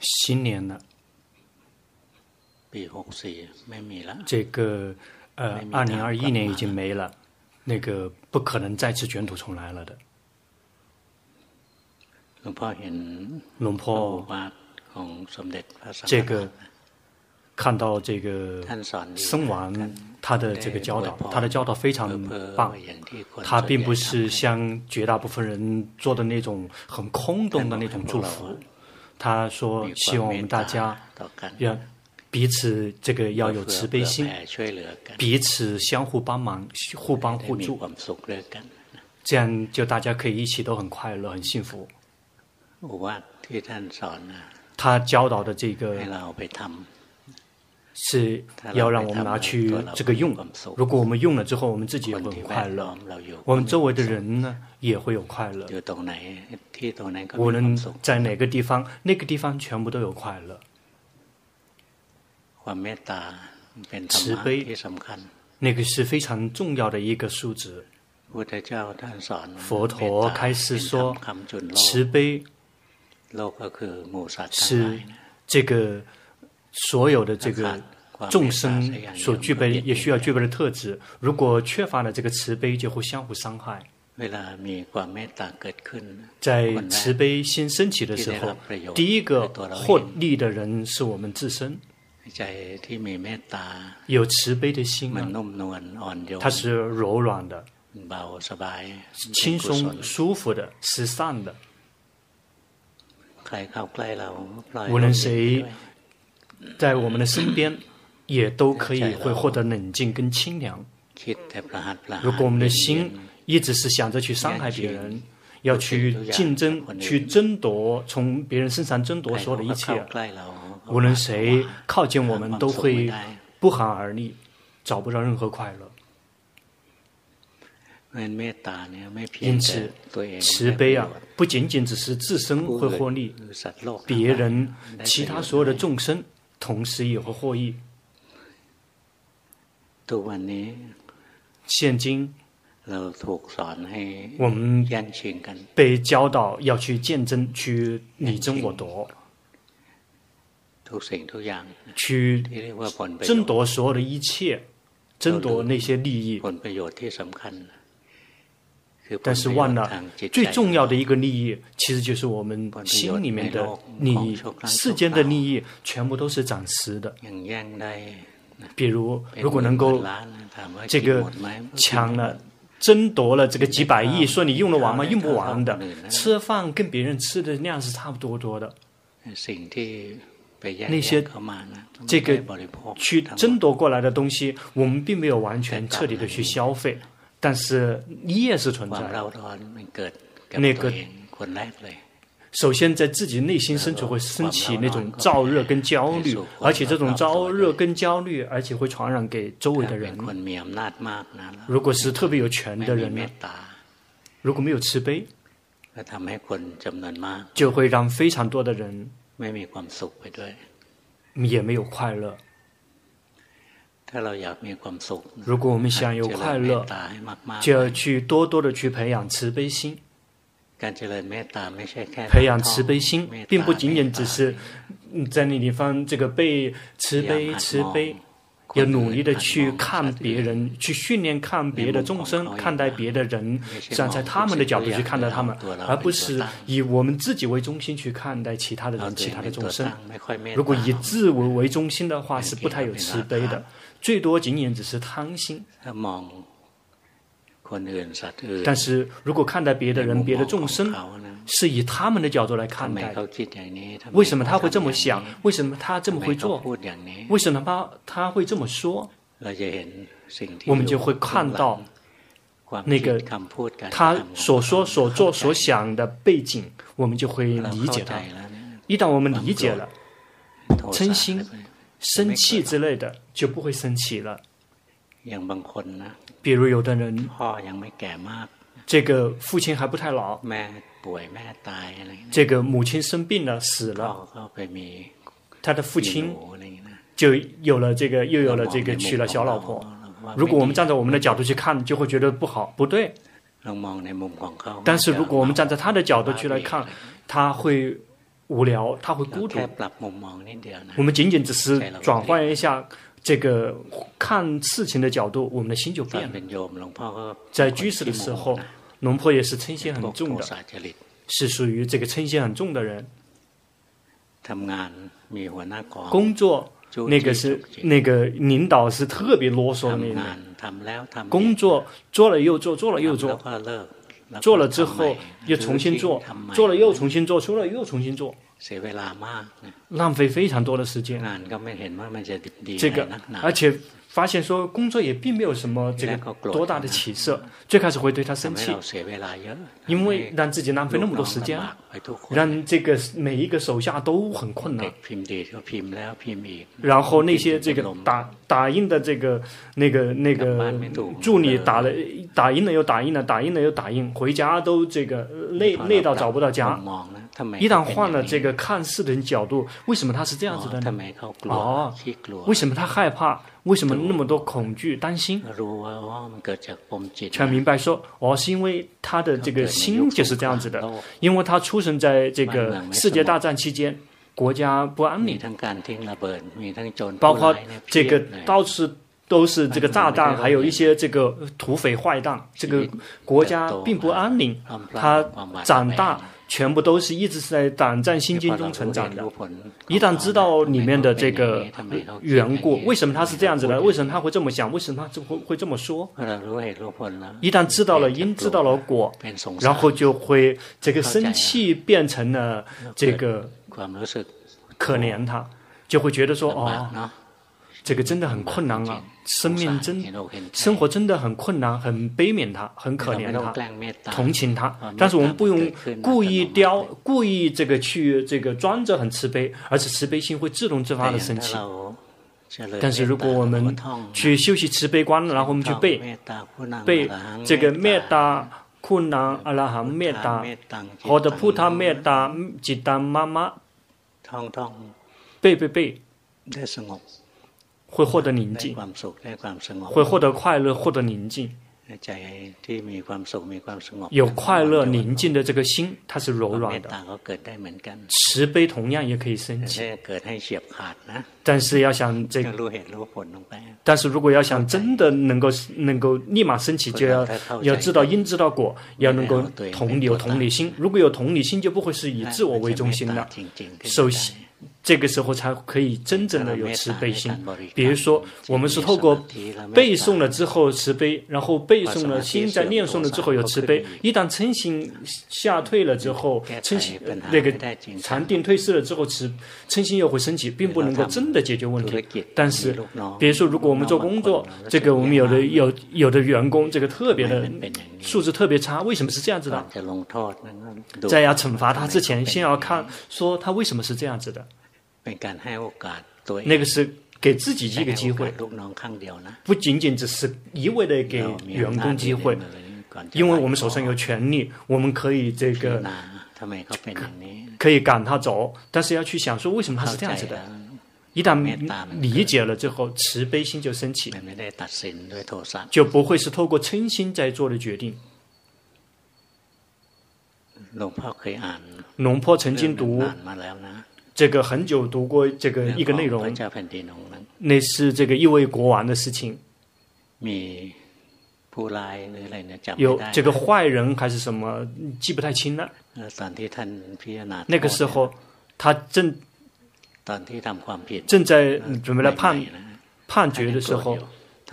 新年了，这个呃，二零二一年已经没了，那个不可能再次卷土重来了的。龙坡，这个看到这个僧王他的这个教导，他的教导非常棒。他并不是像绝大部分人做的那种很空洞的那种祝福。他说希望我们大家要彼此这个要有慈悲心，彼此相互帮忙，互帮互助，这样就大家可以一起都很快乐、很幸福。他教导的这个是要让我们拿去这个用。如果我们用了之后，我们自己也会很快乐，我们周围的人呢也会有快乐。无论在哪个地方，那个地方全部都有快乐。慈悲，那个是非常重要的一个素质。佛陀开始说，慈悲。是这个所有的这个众生所具备也需要具备的特质。如果缺乏了这个慈悲，就会相互伤害。在慈悲心升起的时候，第一个获利的人是我们自身。有慈悲的心，它是柔软的、轻松舒服的、是善的。无论谁在我们的身边，也都可以会获得冷静跟清凉。如果我们的心一直是想着去伤害别人，要去竞争、去争夺，从别人身上争夺所有的一切，无论谁靠近我们，都会不寒而栗，找不到任何快乐。因此，慈悲啊，不仅仅只是自身会获利，别人、其他所有的众生，同时也会获益。现今，我们被教导要去见证，去你争我夺，去争夺所有的一切，争夺那些利益。但是忘了最重要的一个利益，其实就是我们心里面的利益。世间的利益全部都是暂时的。比如，如果能够这个抢了、争夺了这个几百亿，说你用得完吗？用不完的。吃饭跟别人吃的量是差不多多的。那些这个去争夺过来的东西，我们并没有完全彻底的去消费。但是你也是存在的，那个首先在自己内心深处会升起那种燥热跟焦虑，而且这种燥热跟焦虑，而且会传染给周围的人。如果是特别有权的人呢，如果没有慈悲，就会让非常多的人也没有快乐。如果我们想有快乐，就要去多多的去培养慈悲心。培养慈悲心，并不仅仅只是在那地方这个被慈悲慈悲，要努力的去看别人，去训练看别的众生，看待别的人，站在他们的角度去看待他们，而不是以我们自己为中心去看待其他的人、其他的众生。如果以自我为中心的话，是不太有慈悲的。最多仅仅只是贪心，但是如果看待别的人、别的众生，是以他们的角度来看待，为什么他会这么想？为什么他这么会做？为什么他他会这么说？我们就会看到那个他所说、所做、所想的背景，我们就会理解他。一旦我们理解了，嗔心。生气之类的就不会生气了。比如有的人，这个父亲还不太老，这个母亲生病了死了，他的父亲就有了这个又有了这个娶了小老婆。如果我们站在我们的角度去看，就会觉得不好不对。但是如果我们站在他的角度去来看，他会无聊，他会孤独。我们仅仅只是转换一下这个看事情的角度，我们的心就变了。在居士的时候，龙婆也是称心很重的，是属于这个称心很重的人。工作那个是那个领导是特别啰嗦的那种。工作做了又做，做了又做。做了之后又重新做，做了又重新做，做了又重新做，浪费非常多的时间。这个，而且。发现说工作也并没有什么这个多大的起色，最开始会对他生气，因为让自己浪费那么多时间，让这个每一个手下都很困难。然后那些这个打打印的这个那个那个助理打了打印了又打印了，打印了又打印，回家都这个累累到找不到家。一旦换了这个看事的角度，为什么他是这样子的呢？哦，为什么他害怕？为什么那么多恐惧、担心？全明白说，哦，是因为他的这个心就是这样子的，因为他出生在这个世界大战期间，国家不安宁，包括这个到处都是这个炸弹，还有一些这个土匪坏蛋，这个国家并不安宁。他长大。全部都是一直是在胆战心惊中成长的。一旦知道里面的这个缘故，为什么他是这样子的？为什么他会这么想？为什么他会会这么说？一旦知道了因，知道了果，然后就会这个生气变成了这个可怜他，就会觉得说哦。这个真的很困难啊！生命真，生活真的很困难，很悲悯他，很可怜他，同情他。但是我们不用故意雕，故意这个去这个装着很慈悲，而是慈悲心会自动自发的升起。但是如果我们去修习慈悲观，然后我们去背背这个灭达库南阿拉罕灭达，或者菩萨灭达吉达妈妈，背背背。会获得宁静，会获得快乐，获得宁静。有快乐宁静的这个心，它是柔软的。慈悲同样也可以升起。但是要想这个，但是如果要想真的能够能够立马升起，就要要知道因知道果，要能够同理有同理心。如果有同理心，就不会是以自我为中心的。首先。这个时候才可以真正的有慈悲心。比如说，我们是透过背诵了之后慈悲，然后背诵了心在念诵了之后有慈悲。一旦嗔心下退了之后，嗔心那个禅定退失了之后，慈嗔心又会升起，并不能够真的解决问题。但是，比如说，如果我们做工作，这个我们有的有有的员工，这个特别的素质特别差，为什么是这样子的？在要惩罚他之前，先要看说他为什么是这样子的。那个是给自己一个机会，不仅仅只是一味的给员工机会，因为我们手上有权利，我们可以这个可以赶他走，但是要去想说为什么他是这样子的。一旦理解了之后，慈悲心就升起，就不会是透过嗔心在做的决定。龙婆曾经读。这个很久读过这个一个内容，那是这个一位国王的事情。有这个坏人还是什么，记不太清了。那个时候，他正正在准备来判判决的时候，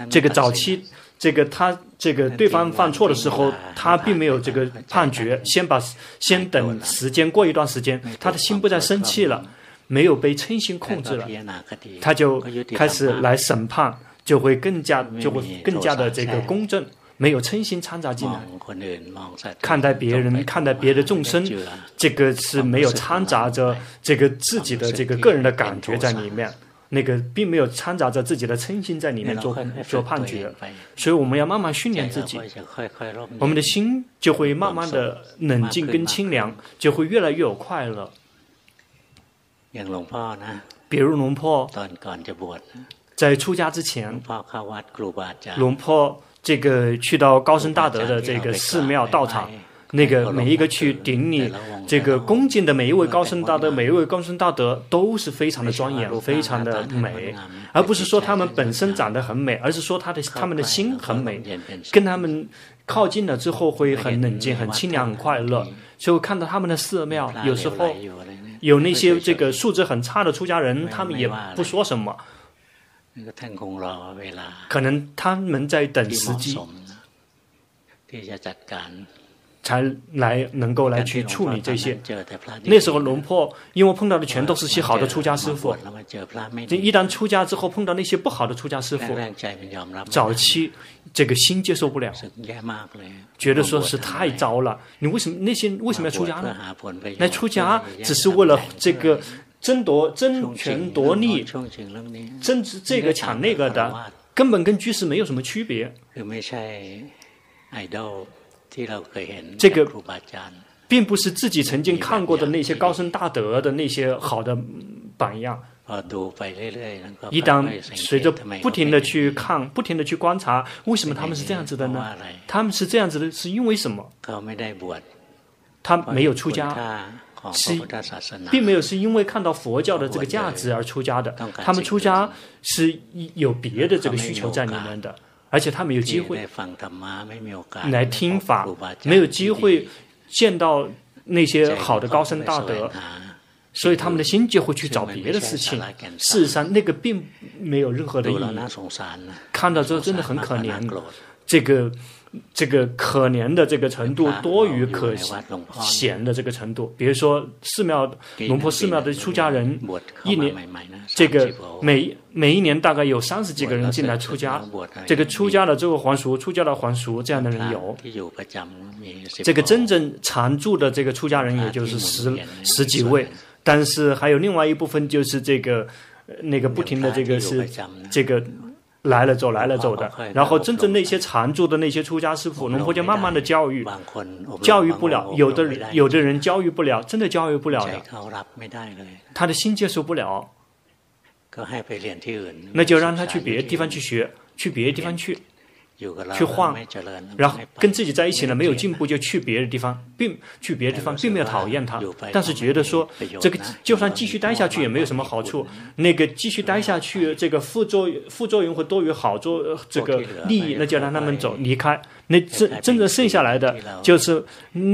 这个早期。这个他这个对方犯错的时候，他并没有这个判决，先把先等时间过一段时间，他的心不再生气了，没有被嗔心控制了，他就开始来审判，就会更加就会更加的这个公正，没有嗔心掺杂进来，看待别人，看待别的众生，这个是没有掺杂着这个自己的这个个人的感觉在里面。那个并没有掺杂着自己的嗔心在里面做做判决，所以我们要慢慢训练自己，我们的心就会慢慢的冷静跟清凉，就会越来越有快乐。比如龙婆，在出家之前，龙婆这个去到高僧大德的这个寺庙道场，那个每一个去顶礼这个恭敬的每一位高僧大德，每一位高僧大德都是非常的庄严，非常的美，而不是说他们本身长得很美，而是说他的他们的心很美，跟他们靠近了之后会很冷静、很清凉、很快乐。就看到他们的寺庙，有时候有那些这个素质很差的出家人，他们也不说什么，可能他们在等时机。才来能够来去处理这些。那时候龙破因为碰到的全都是些好的出家师父，一旦出家之后碰到那些不好的出家师傅，早期这个心接受不了，觉得说是太糟了。你为什么那些为什么要出家呢？来出家只是为了这个争夺争权夺利，争执这个抢那个的，根本跟居士没有什么区别。这个并不是自己曾经看过的那些高僧大德的那些好的榜样。一旦随着不停的去看，不停的去观察，为什么他们是这样子的呢？他们是这样子的，是因为什么？他没有出家，是并没有是因为看到佛教的这个价值而出家的。他们出家是有别的这个需求在里面的。而且他没有机会来听法，没有机会见到那些好的高僧大德，所以他们的心就会去找别的事情。事实上，那个并没有任何的意义。看到之后真的很可怜，这个。这个可怜的这个程度多于可怜的这个程度。比如说寺庙龙婆寺庙的出家人，一年这个每每一年大概有三十几个人进来出家。这个出家了之后还俗，出家了还俗，这样的人有。这个真正常住的这个出家人也就是十十几位，但是还有另外一部分就是这个那个不停的这个是这个。来了走，来了走的，然后真正那些常住的那些出家师傅，龙婆就慢慢的教育，教育不了，有的有的人教育不了，真的教育不了的，他的心接受不了，那就让他去别的地方去学，去别的地方去。去换，然后跟自己在一起呢，没有进步就去别的地方，并去别的地方并没有讨厌他，但是觉得说这个就算继续待下去也没有什么好处，那个继续待下去这个副作用副作用会多于好作这个利益，那就让他们走离开。那真真正剩下来的，就是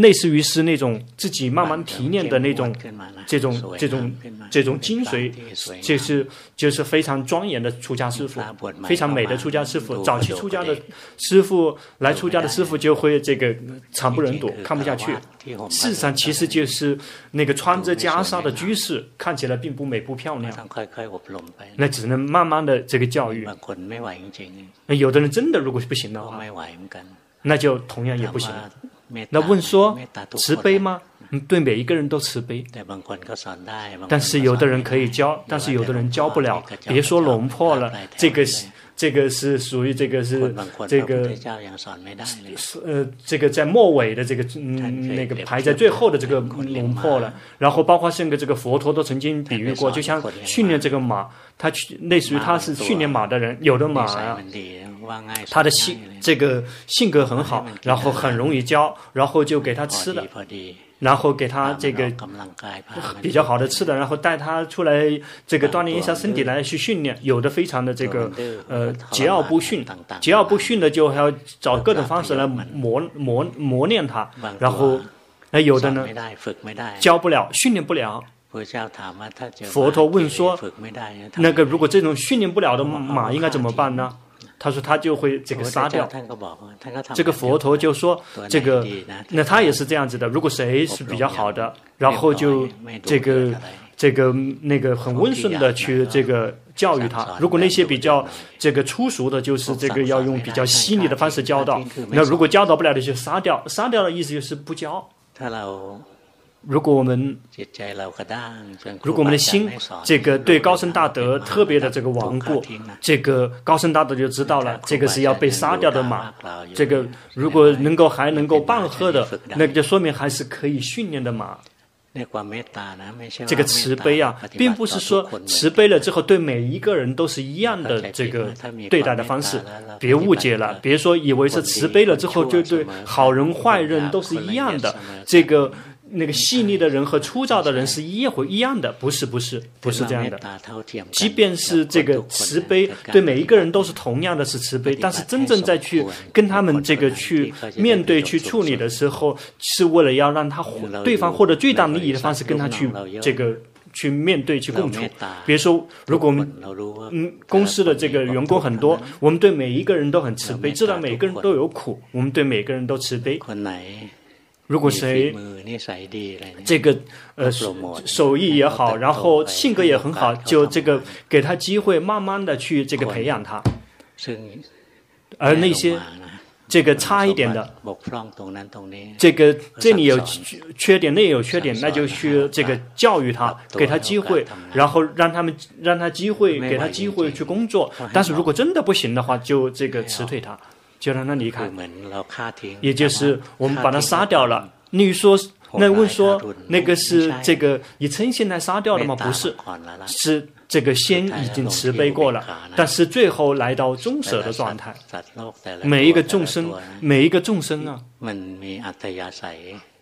类似于是那种自己慢慢提炼的那种，这种这种这种精髓，就是就是非常庄严的出家师傅，非常美的出家师傅。早期出家的师傅来出家的师傅就会这个惨不忍睹，看不下去。事实上，其实就是那个穿着袈裟的居士，看起来并不美不漂亮。那只能慢慢的这个教育。那有的人真的如果是不行的话。那就同样也不行。那问说慈悲吗？对每一个人都慈悲。但是有的人可以教，但是有的人教不了。别说龙破了，这个这个是属于这个是这个呃这个在末尾的这个嗯那个排在最后的这个龙破了。然后包括甚至这个佛陀都曾经比喻过，就像训练这个马，他去类似于他是训练马的人，有的马啊。他的性这个性格很好，然后很容易教，然后就给他吃的，然后给他这个比较好的吃的，然后带他出来这个锻炼一下身体来去训练。有的非常的这个呃桀骜不驯，桀骜不驯的就还要找各种方式来磨磨磨练他，然后那有的呢教不了，训练不了。佛陀问说，那个如果这种训练不了的马应该怎么办呢？他说他就会这个杀掉，这个佛陀就说这个，那他也是这样子的。如果谁是比较好的，然后就这个这个那个很温顺的去这个教育他。如果那些比较这个粗俗的，就是这个要用比较犀利的方式教导。那如果教导不了的就杀掉，杀掉的意思就是不教。如果我们，如果我们的心，这个对高僧大德特别的这个顽固，这个高僧大德就知道了，这个是要被杀掉的马。这个如果能够还能够半喝的，那个就说明还是可以训练的马。这个慈悲啊，并不是说慈悲了之后对每一个人都是一样的这个对待的方式，别误解了，别说以为是慈悲了之后就对好人坏人都是一样的，这个。那个细腻的人和粗糙的人是一回一样的，不是不是不是这样的。即便是这个慈悲，对每一个人都是同样的是慈悲，但是真正在去跟他们这个去面对去处理的时候，是为了要让他对方获得最大利益的方式跟他去这个去面对去共处。比如说，如果我们嗯公司的这个员工很多，我们对每一个人都很慈悲，知道每个人都有苦，我们对每个人都慈悲。如果谁这个呃手艺也好，然后性格也很好，就这个给他机会，慢慢的去这个培养他。而那些这个差一点的，这个这里有缺点，那也有缺点，那就去这个教育他，给他机会，然后让他们让他机会，给他机会去工作。但是如果真的不行的话，就这个辞退他。就让他离开，也就是我们把他杀掉了。你说，那问说，那个是这个以嗔心来杀掉的吗？不是，是这个先已经慈悲过了，但是最后来到中舍的状态。每一个众生，每一个众生啊，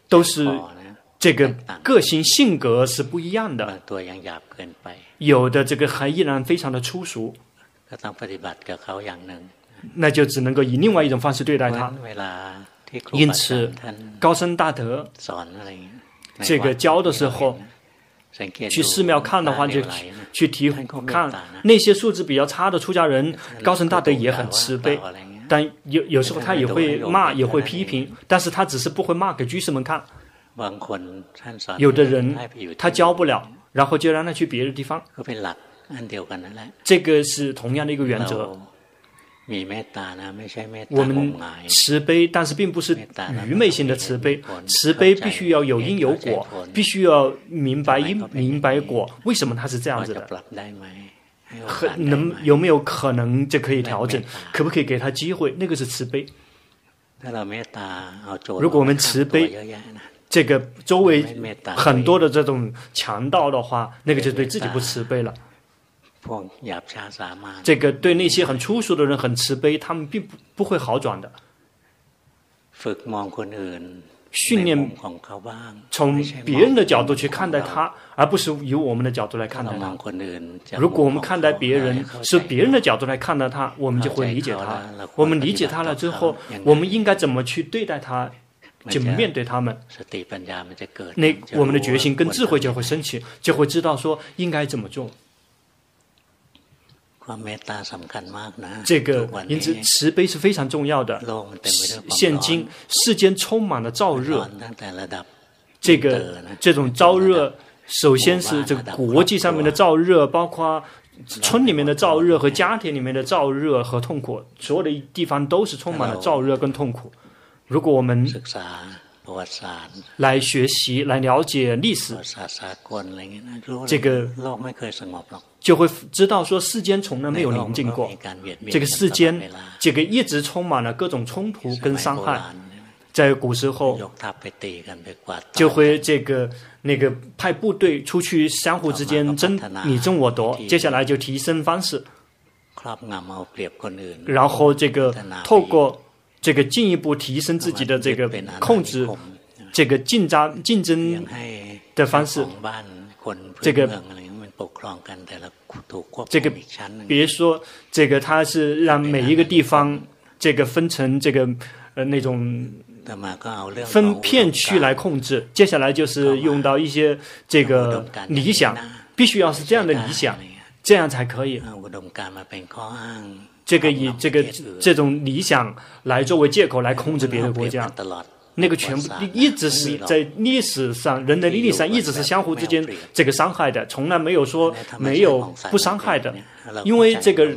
都是这个个性性格是不一样的。有的这个还依然非常的粗俗。那就只能够以另外一种方式对待他。因此，高僧大德这个教的时候，去寺庙看的话，就去提看那些素质比较差的出家人，高僧大德也很慈悲，但有有时候他也会骂，也会批评，但是他只是不会骂给居士们看。有的人他教不了，然后就让他去别的地方。这个是同样的一个原则。我们慈悲，但是并不是愚昧性的慈悲。慈悲必须要有因有果，必须要明白因明白果。为什么它是这样子的？可能有没有可能就可以调整？可不可以给他机会？那个是慈悲。如果我们慈悲，这个周围很多的这种强盗的话，那个就对自己不慈悲了。这个对那些很粗俗的人很慈悲，他们并不不会好转的。训练从别人的角度去看待他，而不是以我们的角度来看待他。如果我们看待别人是别人的角度来看待他，我们就会理解他。我们理解他了之后，我们应该怎么去对待他，怎么面对他们？那我们的决心跟智慧就会升起，就会知道说应该怎么做。这个因此慈悲是非常重要的。现今世间充满了燥热，这个这种燥热，首先是这个国际上面的燥热，包括村里面的燥热和家庭里面的燥热和痛苦，所有的地方都是充满了燥热跟痛苦。如果我们来学习、来了解历史，这个就会知道说，世间从来没有宁静过。这个世间，这个一直充满了各种冲突跟伤害。在古时候，就会这个那个派部队出去，相互之间争你争我夺。接下来就提升方式，然后这个透过。这个进一步提升自己的这个控制，这个竞争竞争的方式，这个这个别说这个，他是让每一个地方这个分成这个呃那种分片区来控制。接下来就是用到一些这个理想，必须要是这样的理想，这样才可以。这个以这个这种理想来作为借口来控制别的国家，那个全部一直是在历史上人的历史上一直是相互之间这个伤害的，从来没有说没有不伤害的，因为这个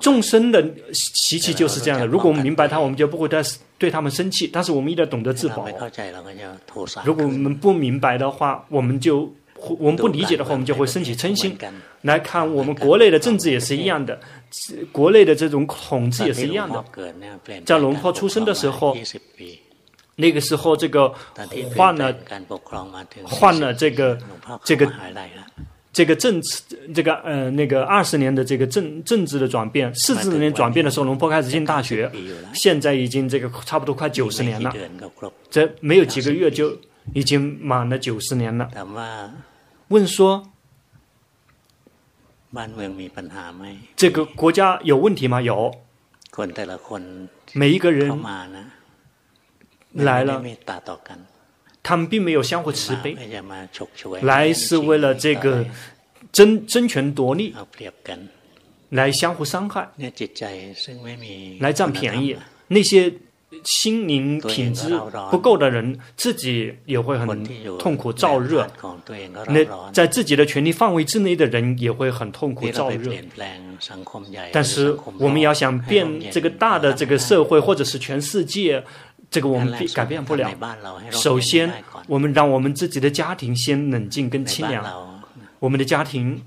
众生的习气就是这样的。如果我们明白它，我们就不会对对他们生气，但是我们一定要懂得自保。如果我们不明白的话，我们就。我们不理解的话，我们就会升起嗔心。来看我们国内的政治也是一样的，国内的这种统治也是一样的。在龙坡出生的时候，那个时候，这个换了换了这个这个这个政治这个呃那个二十年的这个政政治的转变，四十年转变的时候，龙坡开始进大学，现在已经这个差不多快九十年了，这没有几个月就已经满了九十年了。问说，这个国家有问题吗？有。每一个人来了，他们并没有相互慈悲，来是为了这个争争权夺利，来相互伤害，来占便宜。那些心灵品质不够的人，自己也会很痛苦燥热。那在自己的权力范围之内的人，也会很痛苦燥热。但是我们要想变这个大的这个社会，或者是全世界，这个我们改变不了。首先，我们让我们自己的家庭先冷静跟清凉。我们的家庭，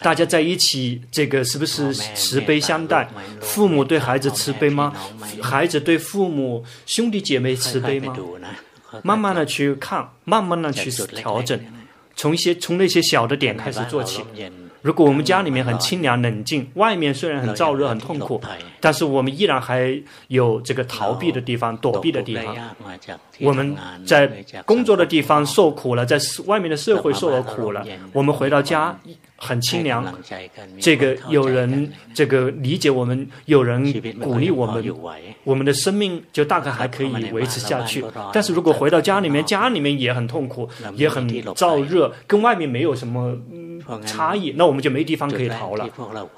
大家在一起，这个是不是慈悲相待？父母对孩子慈悲吗？孩子对父母、兄弟姐妹慈悲吗？慢慢的去看，慢慢的去调整，从一些从那些小的点开始做起。如果我们家里面很清凉冷静，外面虽然很燥热很痛苦，但是我们依然还有这个逃避的地方、躲避的地方。我们在工作的地方受苦了，在外面的社会受了苦了，我们回到家很清凉。这个有人这个理解我们，有人鼓励我们，我们的生命就大概还可以维持下去。但是如果回到家里面，家里面也很痛苦，也很燥热，跟外面没有什么。差异，那我们就没地方可以逃了。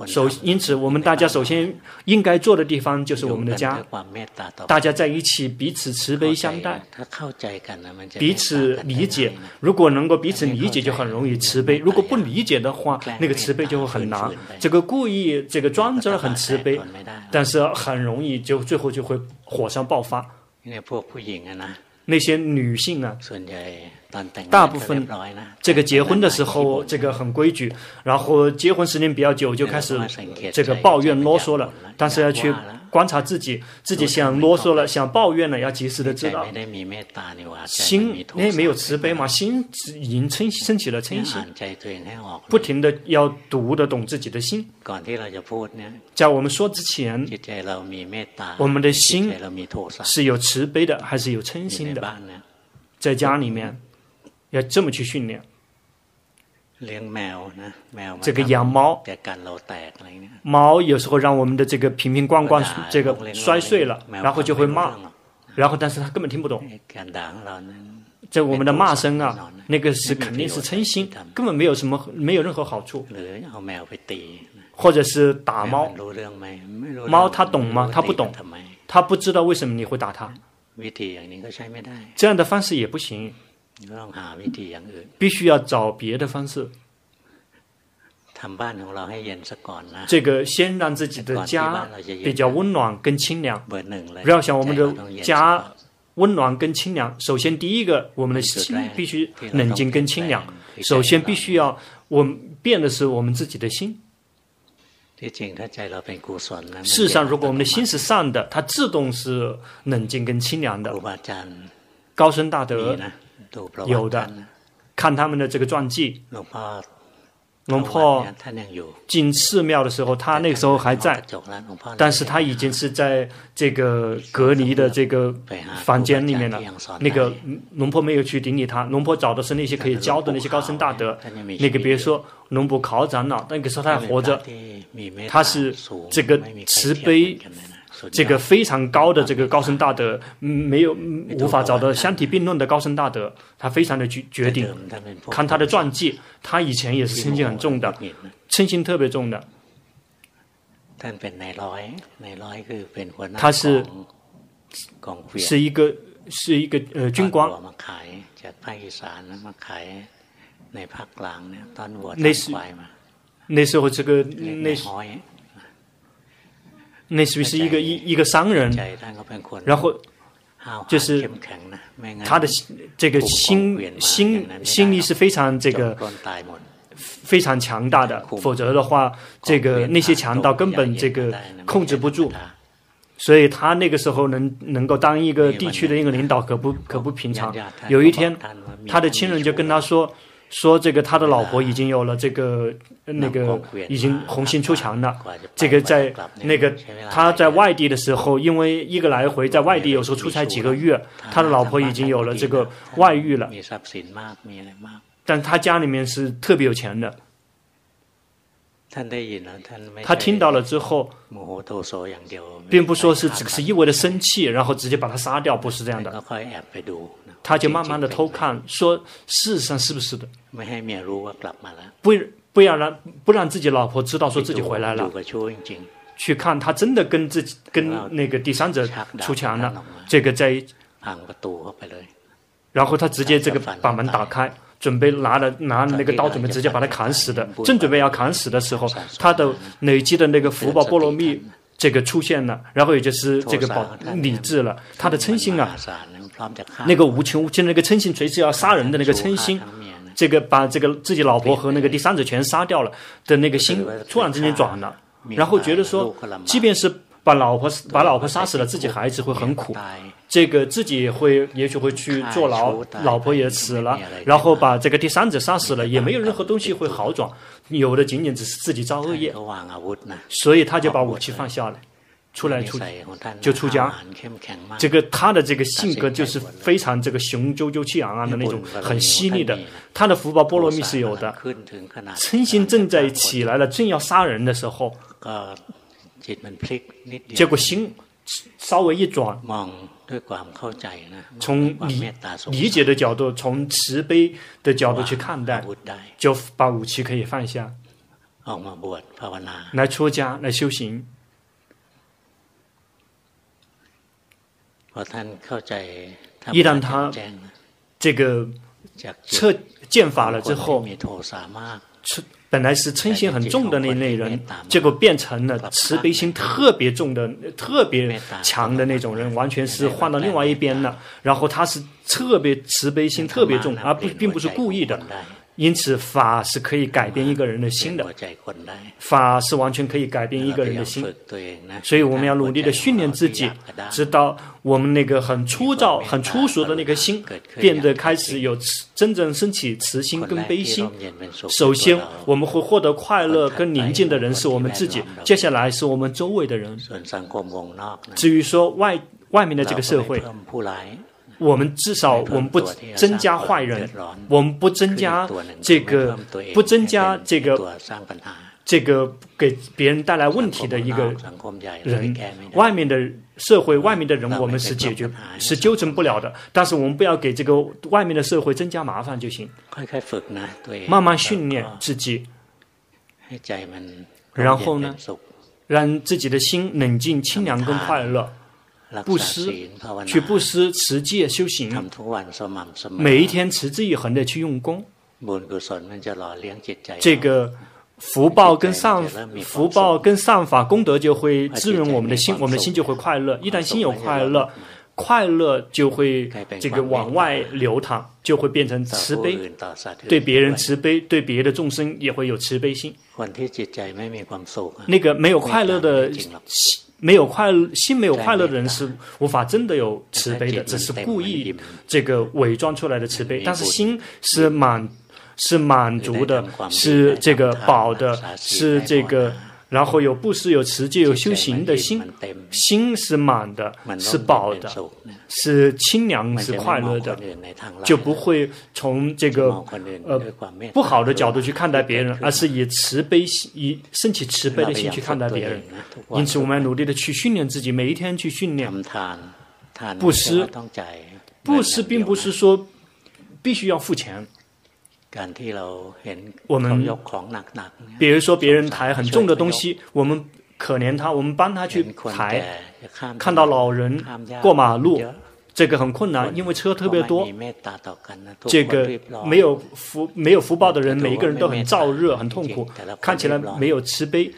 首，因此我们大家首先应该做的地方就是我们的家，大家在一起彼此慈悲相待，彼此理解。如果能够彼此理解，就很容易慈悲；如果不理解的话，那个慈悲就会很难。这个故意这个装着很慈悲，但是很容易就最后就会火山爆发。那些女性啊。大部分这个结婚的时候，这个很规矩，然后结婚时间比较久，就开始这个抱怨啰嗦了。但是要去观察自己，自己想啰嗦了，想抱怨了，要及时的知道。心哎，没有慈悲嘛，心已经嗔升起了嗔心，不停的要读得懂自己的心。在我们说之前，我们的心是有慈悲的，还是有嗔心的？在家里面。要这么去训练。这个养猫，猫有时候让我们的这个瓶瓶罐罐这个摔碎了，然后就会骂，然后但是他根本听不懂。这我们的骂声啊，那个是肯定是嗔心，根本没有什么，没有任何好处。或者是打猫，猫它懂吗？它不懂，它不知道为什么你会打它。这样的方式也不行。必须要找别的方式。这个先让自己的家比较温暖跟清凉。不要想我们的家温暖跟清凉，首先第一个，我们的心必须冷静跟清凉。首先必须要我们变的是我们自己的心。事实上，如果我们的心是善的，它自动是冷静跟清凉的。高僧大德。有的，看他们的这个传记。龙婆进寺庙的时候，他那个时候还在，但是他已经是在这个隔离的这个房间里面了。那个龙婆没有去顶礼他，龙婆找的是那些可以教的那些高僧大德。那个别说龙婆考长老，那个时候他还活着，他是这个慈悲。这个非常高的这个高僧大德，没有 无法找到相提并论的高僧大德，他非常的决决定。看他的传记，他以前也是嗔心很重的，嗔心特别重的。他是是一个是一个呃军官。那时那时候这个那时。那属于是一个一一个商人，然后就是他的这个心心心力是非常这个非常强大的，否则的话，这个那些强盗根本这个控制不住。所以他那个时候能能够当一个地区的一个领导，可不可不平常。有一天，他的亲人就跟他说。说这个他的老婆已经有了这个那个已经红杏出墙了，这个在那个他在外地的时候，因为一个来回在外地有时候出差几个月，他的老婆已经有了这个外遇了，但他家里面是特别有钱的。他听到了之后，并不说是只是一味的生气，然后直接把他杀掉，不是这样的。他就慢慢的偷看，说事实上是不是的？不不要让不让自己老婆知道说自己回来了，去看他真的跟自己跟那个第三者出墙了，这个在，然后他直接这个把门打开，准备拿了拿那个刀准备直接把他砍死的，正准备要砍死的时候，他的累积的那个福报波罗蜜这个出现了，然后也就是这个保理智了，他的嗔心啊。那个无穷无尽那个嗔心，随时要杀人的那个嗔心，这个把这个自己老婆和那个第三者全杀掉了的那个心，突然之间转了，然后觉得说，即便是把老婆把老婆杀死了，自己孩子会很苦，这个自己也会也许会去坐牢，老婆也死了，然后把这个第三者杀死了，也没有任何东西会好转，有的仅仅只是自己造恶业，所以他就把武器放下了。出来出就出家，这个他的这个性格就是非常这个雄赳赳气昂昂的那种，很犀利的。他的福报波罗蜜是有的，嗔心正在起来了，正要杀人的时候，结果心稍微一转，从理理解的角度，从慈悲的角度去看待，就把武器可以放下，来出家来修行。一旦他这个彻见法了之后，本来是嗔心很重的那类人，结果变成了慈悲心特别重的、特别强的那种人，完全是换到另外一边了。然后他是特别慈悲心特别重，而不并不是故意的。因此，法是可以改变一个人的心的，法是完全可以改变一个人的心。所以，我们要努力的训练自己，直到我们那个很粗糙、很粗俗的那个心，变得开始有真正升起慈心跟悲心。首先，我们会获得快乐跟宁静的人是我们自己，接下来是我们周围的人。至于说外外面的这个社会。我们至少我们不增加坏人，我们不增加这个不增加这个这个给别人带来问题的一个人。外面的社会，外面的人，我们是解决是纠正不了的。但是我们不要给这个外面的社会增加麻烦就行。慢慢训练自己，然后呢，让自己的心冷静、清凉跟快乐。布施，去布施、持戒、修行，每一天持之以恒的去用功，这个福报跟善福报跟善法功德就会滋润我们的心，我们的心就会快乐。一旦心有快乐，快乐就会这个往外流淌，就会变成慈悲，对别人慈悲，对别的众生也会有慈悲心。那个没有快乐的心。没有快乐，心没有快乐的人是无法真的有慈悲的，只是故意这个伪装出来的慈悲。但是心是满，是满足的，是这个饱的，是这个。然后有布施、有持戒、有修行的心，心是满的，是饱的，是清凉、是快乐的，就不会从这个呃不好的角度去看待别人，而是以慈悲心、以升起慈悲的心去看待别人。因此，我们要努力的去训练自己，每一天去训练布施。布施并不是说必须要付钱。我们，比如说别人抬很重的东西，我们可怜他，我们帮他去抬。看到老人过马路，这个很困难，因为车特别多。这个没有福没有福报的人，每一个人都很燥热，很痛苦，看起来没有慈悲。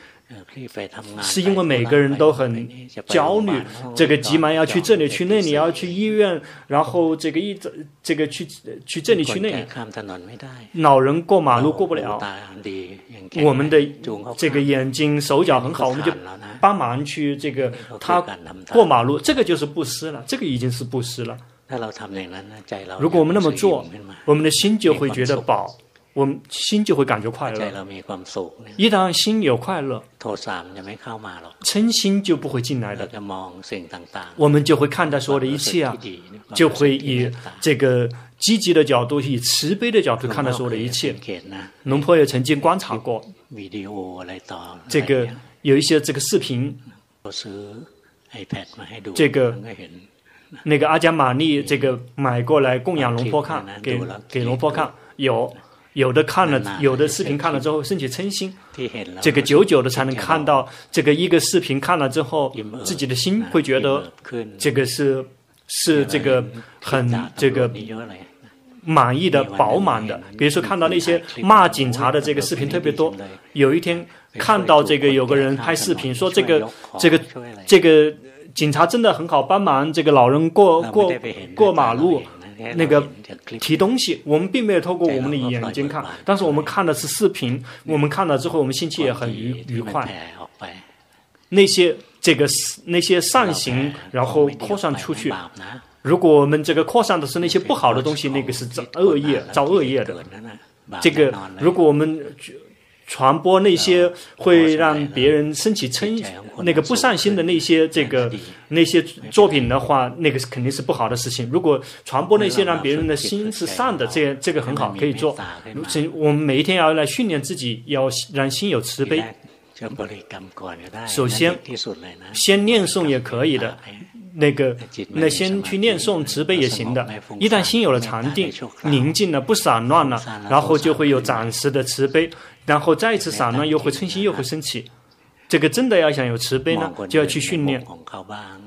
是因为每个人都很焦虑，这个急忙要去这里去那里，要去医院，然后这个一这个去去这里去那里。老人过马路过不了，我们的这个眼睛手脚很好，我们就帮忙去这个他过马路，这个就是布施了，这个已经是布施了。如果我们那么做，我们的心就会觉得饱。我们心就会感觉快乐。一旦心有快乐，嗔心就不会进来的。我们就会看待所有的一切啊，就会以这个积极的角度，以慈悲的角度看待所有的一切。龙婆也曾经观察过，这个有一些这个视频，这个那个阿加玛尼这个买过来供养龙婆看，给给龙婆看有。有的看了，有的视频看了之后升起嗔心，这个久久的才能看到这个一个视频看了之后，自己的心会觉得这个是是这个很这个满意的饱满的。比如说看到那些骂警察的这个视频特别多，有一天看到这个有个人拍视频说这个这个这个警察真的很好，帮忙这个老人过过过马路。那个提东西，我们并没有透过我们的眼睛看，但是我们看的是视频，我们看了之后，我们心情也很愉愉快。那些这个那些善行，然后扩散出去。如果我们这个扩散的是那些不好的东西，那个是造恶业、造恶业的。这个如果我们。传播那些会让别人升起嗔那个不善心的那些这个那些作品的话，那个是肯定是不好的事情。如果传播那些让别人的心是善的，这这个很好，可以做。我们每一天要来训练自己，要让心有慈悲。首先，先念诵也可以的。那个，那先去念诵慈悲也行的。一旦心有了禅定，宁静了，不散乱了，然后就会有暂时的慈悲。然后再一次散乱，又会嗔心又会升起。这个真的要想有慈悲呢，就要去训练，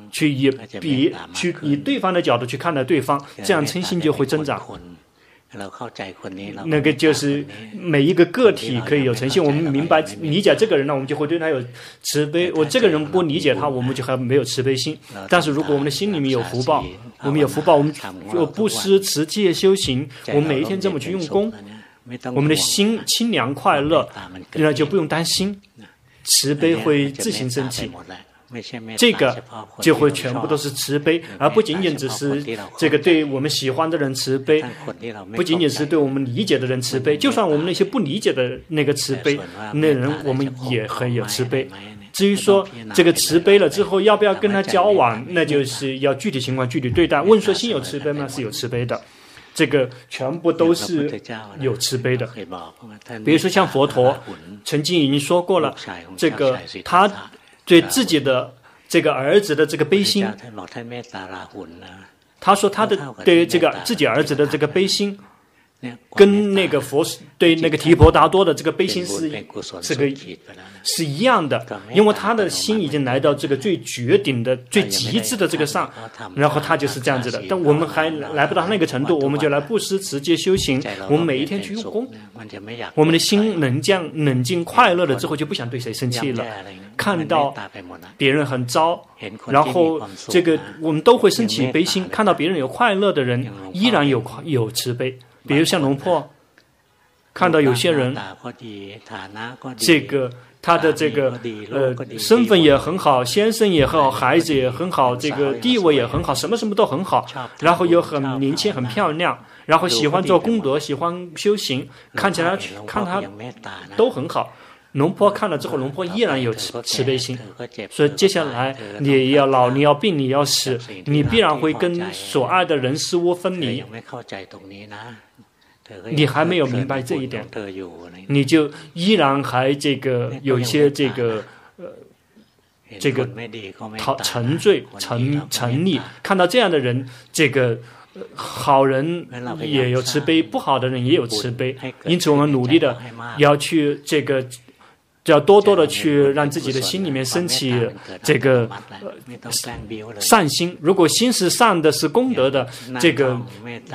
去以比去以对方的角度去看待对方，这样嗔心就会增长。那个就是每一个个体可以有诚信，我们明白理解这个人呢，我们就会对他有慈悲。我这个人不理解他，我们就还没有慈悲心。但是如果我们的心里面有福报，我们有福报，我们就不失、持戒、修行，我们每一天这么去用功。我们的心清凉快乐，那就不用担心，慈悲会自行升起。这个就会全部都是慈悲，而不仅仅只是这个对我们喜欢的人慈悲，不仅仅是对我们理解的人慈悲。就算我们那些不理解的那个慈悲，那人我们也很有慈悲。至于说这个慈悲了之后要不要跟他交往，那就是要具体情况具体对待。问说心有慈悲吗？是有慈悲的。这个全部都是有慈悲的，比如说像佛陀曾经已经说过了，这个他对自己的这个儿子的这个悲心，他说他的对于这个自己儿子的这个悲心。跟那个佛对那个提婆达多的这个悲心是这个是一样的，因为他的心已经来到这个最绝顶的、最极致的这个上，然后他就是这样子的。但我们还来不到那个程度，我们就来布施、持戒、修行。我们每一天去用功，我们的心能这样冷静、快乐了之后，就不想对谁生气了。看到别人很糟，然后这个我们都会升起悲心。看到别人有快乐的人，依然有有慈悲。比如像龙婆，看到有些人，这个他的这个呃身份也很好，先生也好，孩子也很好，这个地位也很好，什么什么都很好，然后又很年轻、很漂亮，然后喜欢做功德、喜欢修行，看起来看他都很好。龙婆看了之后，龙婆依然有慈慈悲心，所以接下来你要老，你要病，你要死，你必然会跟所爱的人事物分离。你还没有明白这一点，你就依然还这个有一些这个呃这个陶沉醉沉沉溺，看到这样的人，这个好人也有慈悲，不好的人也有慈悲，因此我们努力的要去这个。要多多的去让自己的心里面升起这个善心。如果心是善的，是功德的，这个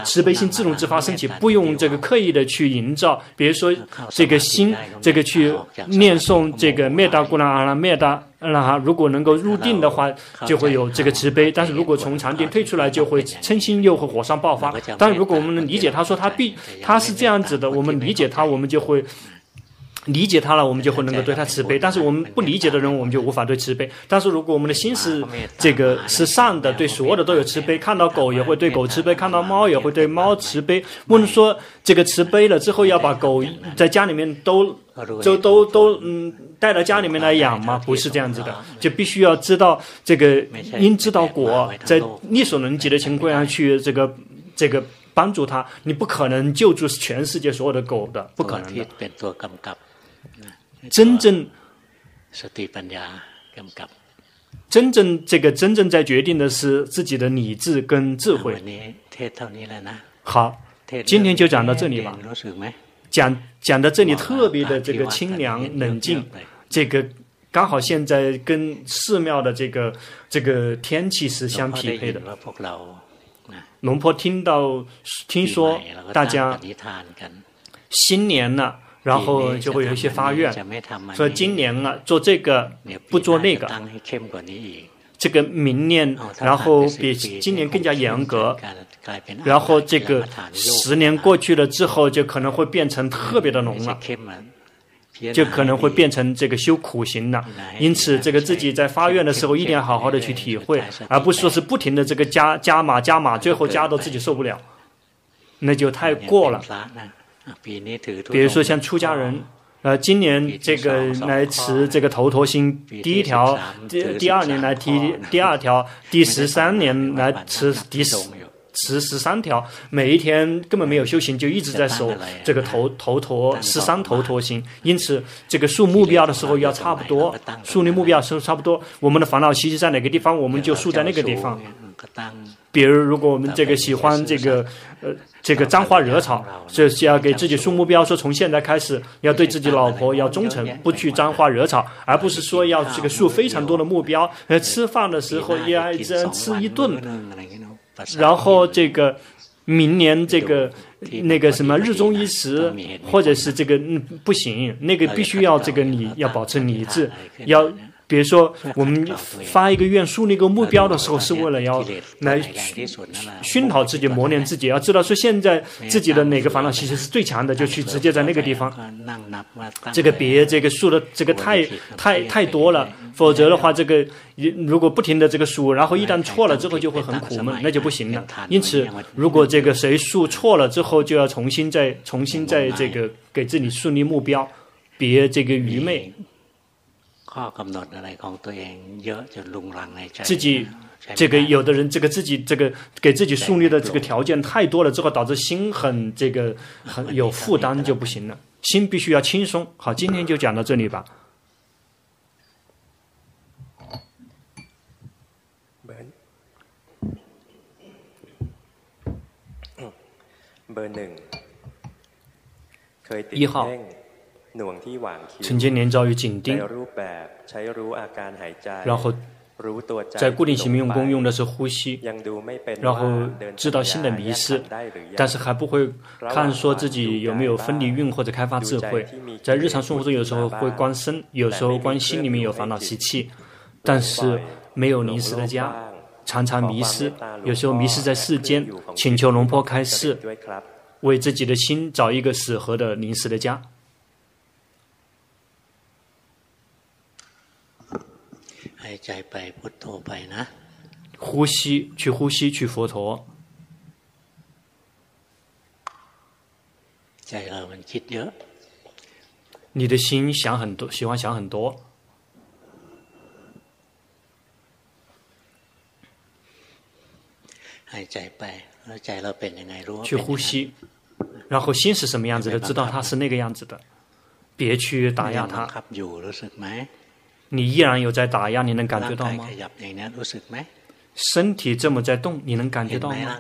慈悲心自动自发升起，不用这个刻意的去营造。比如说这个心，这个去念诵这个灭达古兰阿拉灭达那哈，如果能够入定的话，就会有这个慈悲；但是如果从禅定退出来，就会嗔心又会火上爆发。但是如果我们能理解他说他必他是这样子的，我们理解他，我们就会。理解他了，我们就会能够对他慈悲；但是我们不理解的人，我们就无法对慈悲。但是如果我们的心是这个是善的，对所有的都有慈悲，看到狗也会对狗慈悲，看到猫也会对猫慈悲。不能说这个慈悲了之后要把狗在家里面都就都都嗯带到家里面来养吗？不是这样子的，就必须要知道这个因知道果，在力所能及的情况下去这个这个帮助他。你不可能救助全世界所有的狗的，不可能的。真正，真正这个真正在决定的是自己的理智跟智慧。好，今天就讲到这里吧。讲讲到这里特别的这个清凉冷静，这个刚好现在跟寺庙的这个这个天气是相匹配的。龙婆听到听说大家新年了。然后就会有一些发愿，说今年啊做这个不做那个，这个明年然后比今年更加严格，然后这个十年过去了之后就可能会变成特别的浓了，就可能会变成这个修苦行了。因此，这个自己在发愿的时候一定要好好的去体会，而不是说是不停的这个加加码加码，最后加到自己受不了，那就太过了。比如说像出家人，呃，今年这个来持这个头陀心第一条，第第二年来提第二条，第十三年来持第十持十三条，每一天根本没有修行，就一直在守这个头头陀十三头陀心。因此，这个树目标的时候要差不多，树立目标的时候差不多，我们的烦恼习气在哪个地方，我们就树在那个地方。比如，如果我们这个喜欢这个呃。这个沾花惹草，就是要给自己树目标，说从现在开始要对自己老婆要忠诚，不去沾花惹草，而不是说要这个树非常多的目标。呃，吃饭的时候要只能吃一顿，然后这个明年这个那个什么日中一时，或者是这个嗯不行，那个必须要这个你要保持理智，要。比如说，我们发一个愿、树立一个目标的时候，是为了要来熏陶自己、磨练自己。要知道说，现在自己的哪个烦恼其实是最强的，就去直接在那个地方。这个别这个数的这个太太太多了，否则的话，这个如果不停的这个数，然后一旦错了之后就会很苦闷，那就不行了。因此，如果这个谁数错了之后，就要重新再重新再这个给自己树立目标，别这个愚昧。自己这个有的人，这个自己这个给自己树立的这个条件太多了之后，导致心很这个很有负担就不行了。心必须要轻松。好，今天就讲到这里吧。一号。曾经年遭于紧盯，然后在固定型命用功用的是呼吸，然后知道新的迷失，但是还不会看说自己有没有分离运或者开发智慧。在日常生活中，有时候会观身，有时候观心里面有烦恼习气，但是没有临时的家，常常迷失，有时候迷失在世间，请求龙婆开示，为自己的心找一个适合的临时的家。呼吸，去呼吸，去佛陀。你的心想很多，喜欢想很多。去呼吸，然后心是什么样子的？知道它是那个样子的，别去打压它。你依然有在打压，你能感觉到吗？身体这么在动，你能感觉到吗？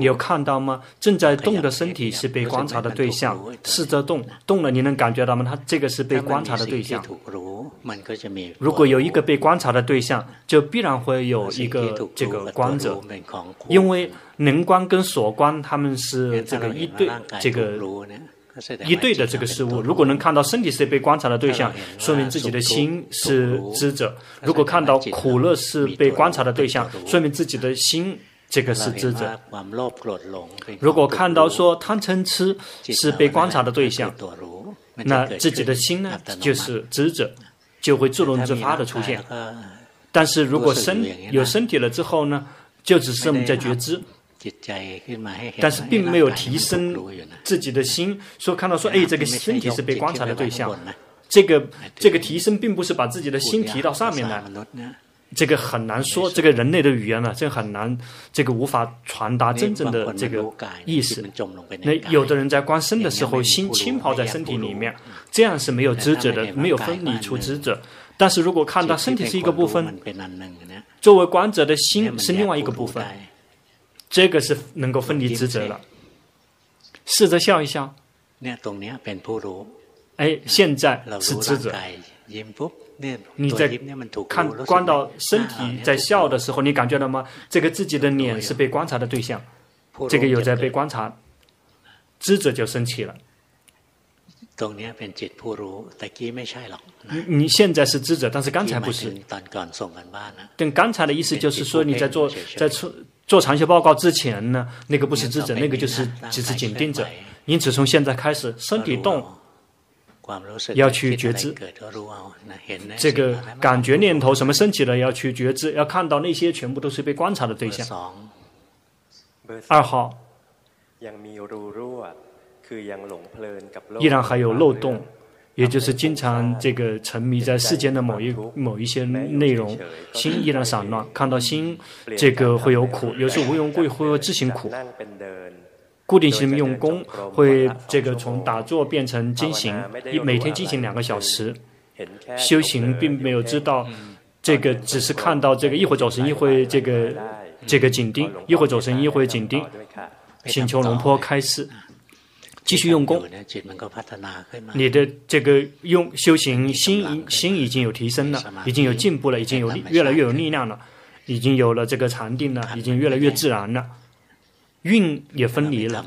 你有看到吗？正在动的身体是被观察的对象，试着动，动了你能感觉到吗？它这个是被观察的对象。如果有一个被观察的对象，就必然会有一个这个观者，因为能观跟所观他们是这个一对，这个。一对的这个事物，如果能看到身体是被观察的对象，说明自己的心是知者；如果看到苦乐是被观察的对象，说明自己的心这个是知者；如果看到说贪嗔痴是被观察的对象，那自己的心呢就是知者，就会自动自发的出现。但是如果身有身体了之后呢，就只是我们在觉知。但是并没有提升自己的心，说看到说，哎，这个身体是被观察的对象，这个这个提升并不是把自己的心提到上面来，这个很难说，这个人类的语言呢，这很难，这个无法传达真正的这个意思。那有的人在观身的时候，心浸泡在身体里面，这样是没有知者的，没有分离出知者。但是如果看到身体是一个部分，作为观者的心是另外一个部分。这个是能够分离职责的。试着笑一笑。哎，现在是职责。你在看观到身体在笑的时候，你感觉到吗？这个自己的脸是被观察的对象，这个有在被观察，知者就升起了。你你现在是知者，但是刚才不是。跟刚才的意思就是说，你在做在做。做长修报告之前呢，那个不是知者，那个就是只是紧盯着。因此，从现在开始，身体动，要去觉知。这个感觉念头什么升起了，要去觉知，要看到那些全部都是被观察的对象。二号，依然还有漏洞。也就是经常这个沉迷在世间的某一某一些内容，心依然散乱，看到心这个会有苦，有时候无缘无故会自行苦。固定性用功会这个从打坐变成经行，一每天进行两个小时。修行并没有知道这个，只是看到这个一会走神，一会这个这个紧盯，一会走神，一会紧盯。请求龙坡开示。继续用功，你的这个用修行心心已经有提升了，已经有进步了，已经有越来越有力量了，已经有了这个禅定了，已经越来越自然了，运也分离了。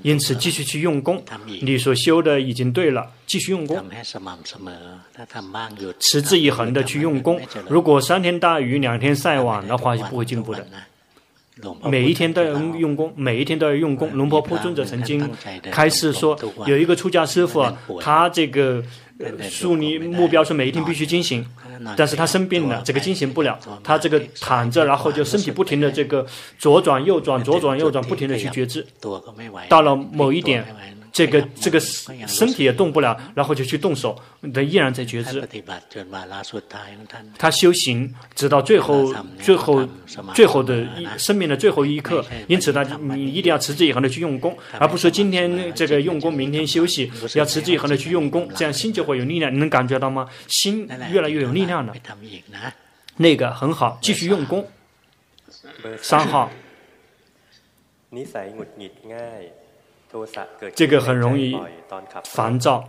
因此继续去用功，你所修的已经对了，继续用功，持之以恒的去用功。如果三天打鱼两天晒网的话，是不会进步的。每一天都要用功，每一天都要用功。龙婆婆尊者曾经开示说，有一个出家师傅，他这个树立目标是每一天必须进行，但是他生病了，这个进行不了，他这个躺着，然后就身体不停的这个左转右转，左转右转，不停的去觉知，到了某一点。这个这个身体也动不了，然后就去动手，他依然在觉知。他修行直到最后、最后、最后的一生命的最后一刻，因此他你一定要持之以恒的去用功，而不是说今天这个用功，明天休息，要持之以恒的去用功，这样心就会有力量。你能感觉到吗？心越来越有力量了。那个很好，继续用功。三号。这个很容易烦躁，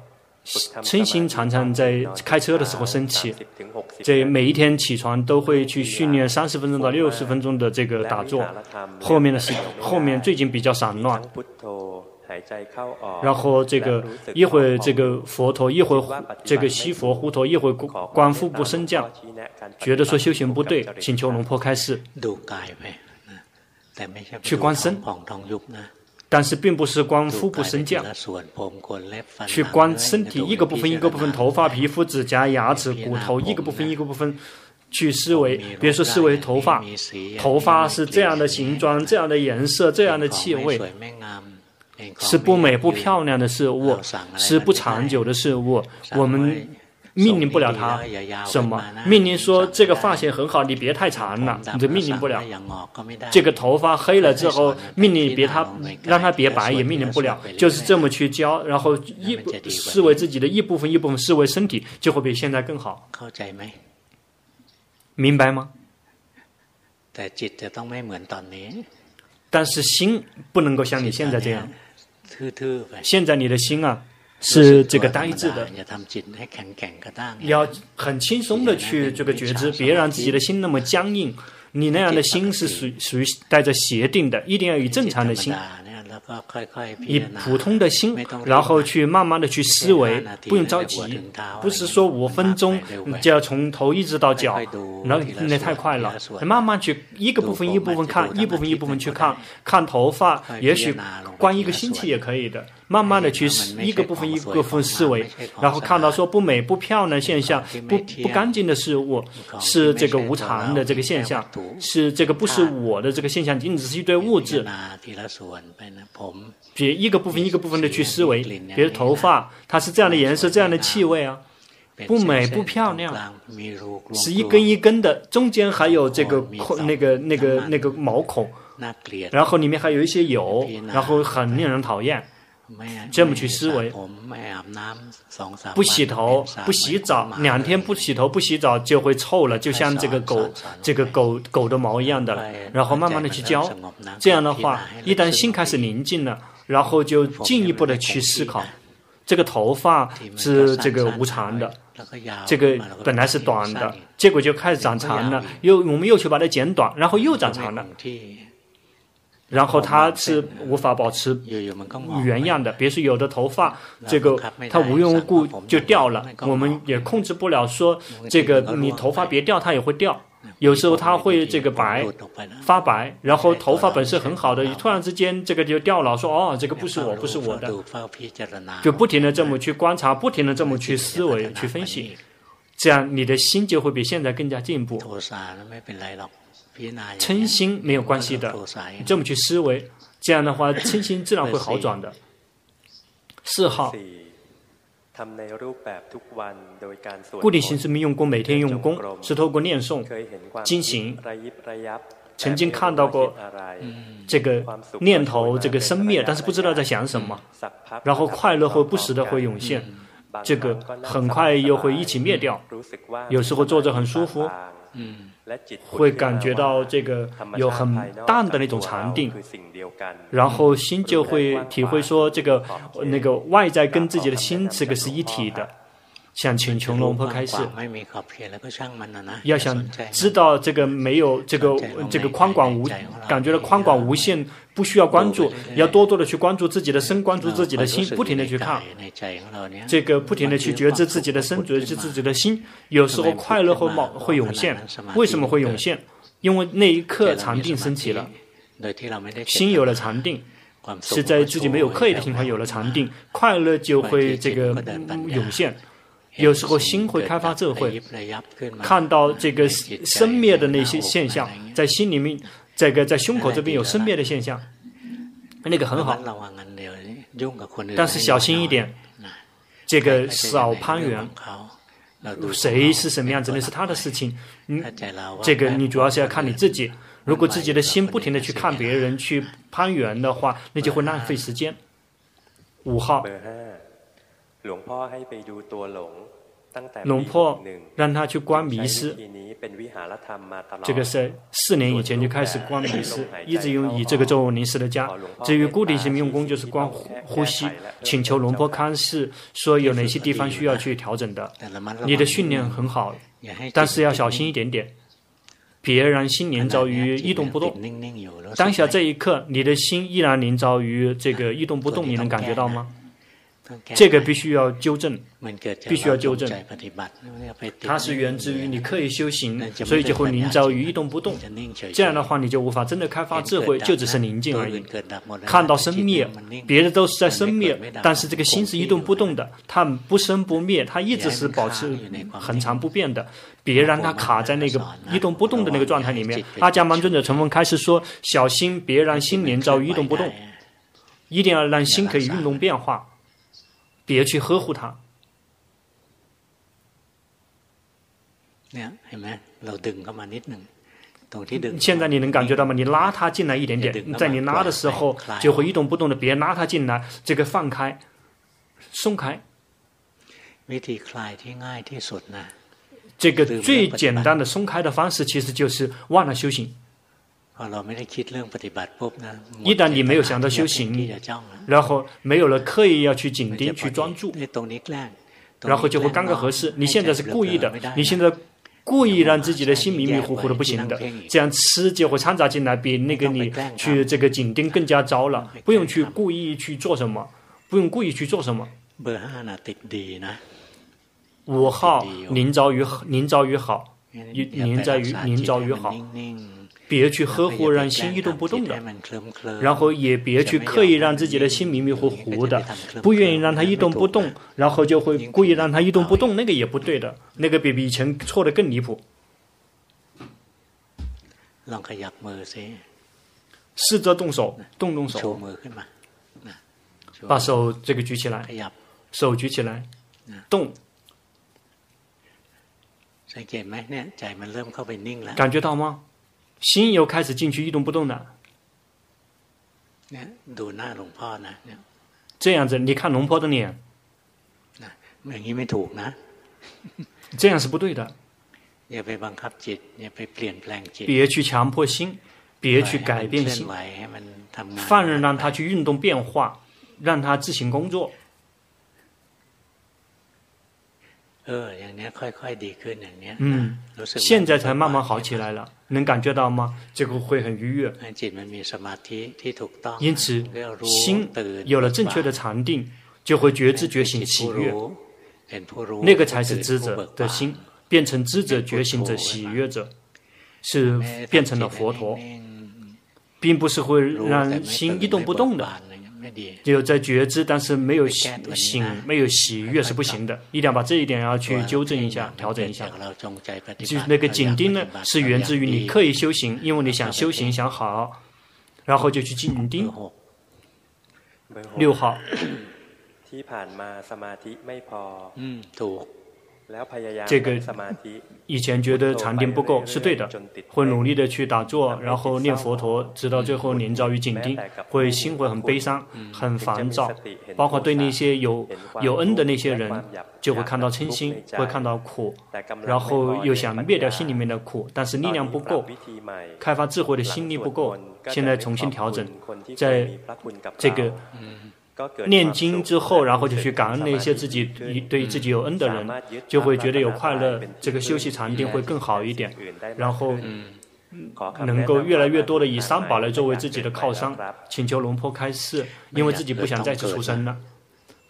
嗔心常常在开车的时候升起。这每一天起床都会去训练三十分钟到六十分钟的这个打坐。后面的是后面最近比较散乱。然后这个一会儿这个佛陀，一会儿这个西佛护陀，一会儿观腹部升降，觉得说修行不对，请求龙婆开示。去观身。但是并不是观腹部升降，去观身体一个部分一个部分，头发、皮肤、指甲、牙齿、骨头，一个部分一个部分去思维。比如说思维头发，头发是这样的形状、这样的颜色、这样的气味，是不美不漂亮的事物，是不长久的事物。我们。命令不了他什么？命令说这个发型很好，你别太长了，你就命令不了。这个头发黑了之后，命令别他，让他别白也命令不了。就是这么去教，然后一视为自己的一部分，一部分视为身体，就会比现在更好。明白吗？但是心不能够像你现在这样。现在你的心啊，是这个呆滞的。要很轻松的去这个觉知，别让自己的心那么僵硬。你那样的心是属属于带着协定的，一定要以正常的心。以普通的心，然后去慢慢的去思维，不用着急，不是说五分钟就要从头一直到脚，然后那太快了，慢慢去一个部分一部分看，一部分一部分去看，看头发，也许关一个星期也可以的。慢慢的去一个部分一个部分思维，然后看到说不美不漂亮的现象，不不干净的事物，是这个无常的这个现象，是这个不是我的这个现象，仅仅是一堆物质。别一个部分一个部分的去思维，比如头发，它是这样的颜色，这样的气味啊，不美不漂亮，是一根一根的，中间还有这个那个那个那个毛孔，然后里面还有一些油，然后很令人讨厌。这么去思维，不洗头不洗澡，两天不洗头不洗澡就会臭了，就像这个狗这个狗狗的毛一样的。然后慢慢的去教，这样的话，一旦心开始宁静了，然后就进一步的去思考，这个头发是这个无常的，这个本来是短的，结果就开始长长了，又我们又去把它剪短，然后又长长了。然后它是无法保持原样的，比如说有的头发，这个它无缘无故就掉了，我们也控制不了说这个你头发别掉，它也会掉。有时候它会这个白发白，然后头发本身很好的，突然之间这个就掉了，说哦这个不是我，不是我的，就不停的这么去观察，不停的这么去思维去分析，这样你的心就会比现在更加进步。嗔心没有关系的，你这么去思维，这样的话嗔心自然会好转的。四号，固定形式没用功，每天用功是透过念诵、经行，曾经看到过这个念头这个生灭，但是不知道在想什么，然后快乐会不时的会涌现，这个很快又会一起灭掉，有时候坐着很舒服。嗯，会感觉到这个有很淡的那种禅定，然后心就会体会说，这个那个外在跟自己的心这个是一体的。想请穷龙坡开示，要想知道这个没有这个这个宽广无，感觉到宽广无限，不需要关注，要多多的去关注自己的身，关注自己的心，不停的去看，这个不停的去觉知自己的身，觉知自己的心，有时候快乐会冒会涌现，为什么会涌现？因为那一刻禅定升起了，心有了禅定，是在自己没有刻意的情况有了禅定，快乐就会这个涌现。有时候心会开发智慧，看到这个生灭的那些现象，在心里面，这个在胸口这边有生灭的现象，那个很好。但是小心一点，这个少攀缘。谁是什么样子，那是他的事情。嗯，这个你主要是要看你自己。如果自己的心不停的去看别人去攀缘的话，那就会浪费时间。五号。龙婆让他去观迷思，这个是四年以前就开始观临时，一直用以这个作为临时的家。至于固定性用功，就是观呼吸，请求龙婆开示说有哪些地方需要去调整的。你的训练很好，但是要小心一点点，别让心凝着于一动不动。当下这一刻，你的心依然凝着于这个一动不动，你能感觉到吗？这个必须要纠正，必须要纠正。它是源自于你刻意修行，所以就会凝着于一动不动。这样的话，你就无法真的开发智慧，就只是宁静而已。看到生灭，别的都是在生灭，但是这个心是一动不动的，它不生不灭，它一直是保持恒常不变的。别让它卡在那个一动不动的那个状态里面。阿伽曼尊者成风开始说：小心别让心黏着于一动不动，一定要让心可以运动变化。别去呵护它。现在你能感觉到吗？你拉它进来一点点，在你拉的时候就会一动不动的，别拉它进来，这个放开，松开。这个最简单的松开的方式，其实就是忘了修行。一旦你没有想到修行，然后没有了刻意要去紧盯、去专注，然后就会刚刚合适。你现在是故意的，你现在。故意让自己的心迷迷糊糊的不行的，这样吃就会掺杂进来，比那个你去这个紧盯更加糟了。不用去故意去做什么，不用故意去做什么。五号，宁早于宁早于好，临在于宁早于好。别去呵护让心一动不动的，然后也别去刻意让自己的心迷迷糊糊的，不愿意让它一动不动，然后就会故意让它一动不动，那个也不对的，那个比比以前错的更离谱。试着动手，动动手，把手这个举起来，手举起来，动。感觉到吗？心又开始进去一动不动了。这样子，你看龙婆的脸。这样是不对的。别去强迫心，别去改变心，放任让他去运动变化，让他自行工作。嗯，现在才慢慢好起来了，能感觉到吗？这个会很愉悦。因此，心有了正确的禅定，就会觉知觉醒喜悦，那个才是知者的心，变成知者觉醒者喜悦者，是变成了佛陀，并不是会让心一动不动的。只有在觉知，但是没有醒，没有喜悦是不行的。一定要把这一点要去纠正一下，调整一下。就那个紧盯呢，是源自于你刻意修行，因为你想修行想好，然后就去紧盯。六号。嗯，这个以前觉得禅定不够是对的，会努力的去打坐，然后念佛陀，直到最后临遭于紧盯，会心会很悲伤、很烦躁，包括对那些有有恩的那些人，就会看到嗔心，会看到苦，然后又想灭掉心里面的苦，但是力量不够，开发智慧的心力不够，现在重新调整，在这个。念经之后，然后就去感恩那些自己对自己有恩的人，就会觉得有快乐。这个休息禅定会更好一点，然后能够越来越多的以三宝来作为自己的靠山。请求龙婆开示，因为自己不想再次出生了，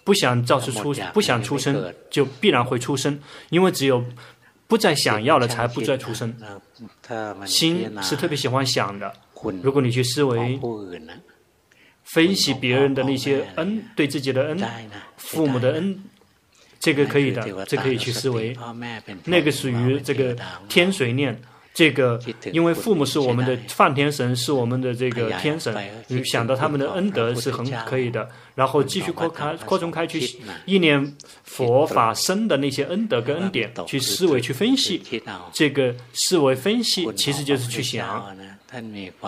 不想再次出，不想出生就必然会出生，因为只有不再想要了，才不再出生。心是特别喜欢想的，如果你去思维。分析别人的那些恩，对自己的恩，父母的恩，这个可以的，这可以去思维。那个属于这个天水念，这个因为父母是我们的梵天神，是我们的这个天神，你想到他们的恩德是很可以的。然后继续扩开、扩充开去意念佛法僧的那些恩德跟恩典，去思维、去分析。这个思维分析其实就是去想。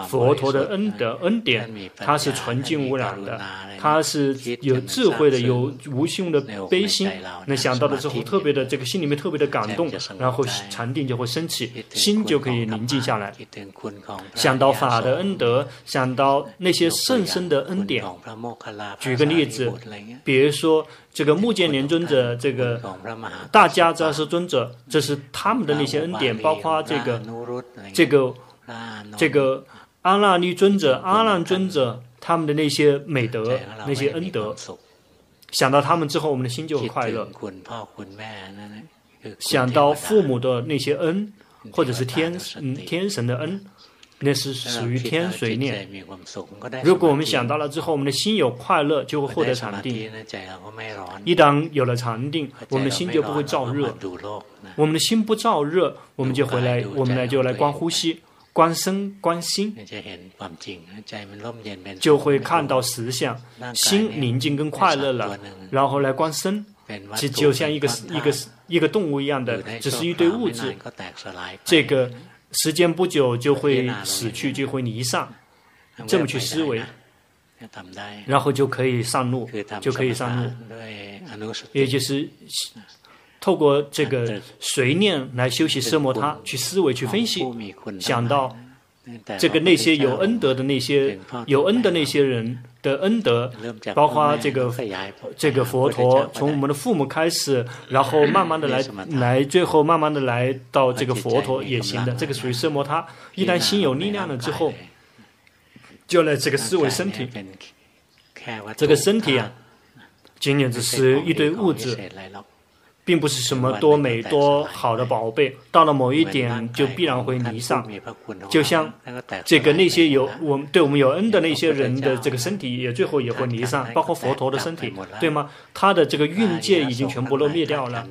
佛陀的恩德恩典，它是纯净无染的，它是有智慧的，有无穷的悲心。那想到了之后，特别的这个心里面特别的感动，然后禅定就会升起，心就可以宁静下来。想到法的恩德，想到那些甚深的恩典。举个例子，比如说这个目犍连尊者，这个大迦叶世尊者，这是他们的那些恩典，包括这个这个。这个阿那律尊者、阿难尊者，他们的那些美德、那些恩德，想到他们之后，我们的心就很快乐。想到父母的那些恩，或者是天嗯天神的恩，那是属于天随念。如果我们想到了之后，我们的心有快乐，就会获得禅定。一旦有了禅定，我们的心就不会燥热。我们的心不燥热，我们就回来，我们呢就来观呼吸。观身观心，就会看到实相，心宁静跟快乐了。然后来观身，就就像一个一个一个动物一样的，只是一堆物质。这个时间不久就会死去，就会离散。这么去思维，然后就可以上路，就可以上路。也就是透过这个随念来修习奢摩他，去思维、去分析，想到这个那些有恩德的那些有恩的那些人的恩德，包括这个这个佛陀，从我们的父母开始，然后慢慢的来来，最后慢慢的来到这个佛陀也行的，这个属于奢摩他。一旦心有力量了之后，就来这个思维身体，这个身体啊，仅仅只是一堆物质。并不是什么多美多好的宝贝，到了某一点就必然会离散，就像这个那些有我们对我们有恩的那些人的这个身体也最后也会离散，包括佛陀的身体，对吗？他的这个运界已经全部都灭掉了，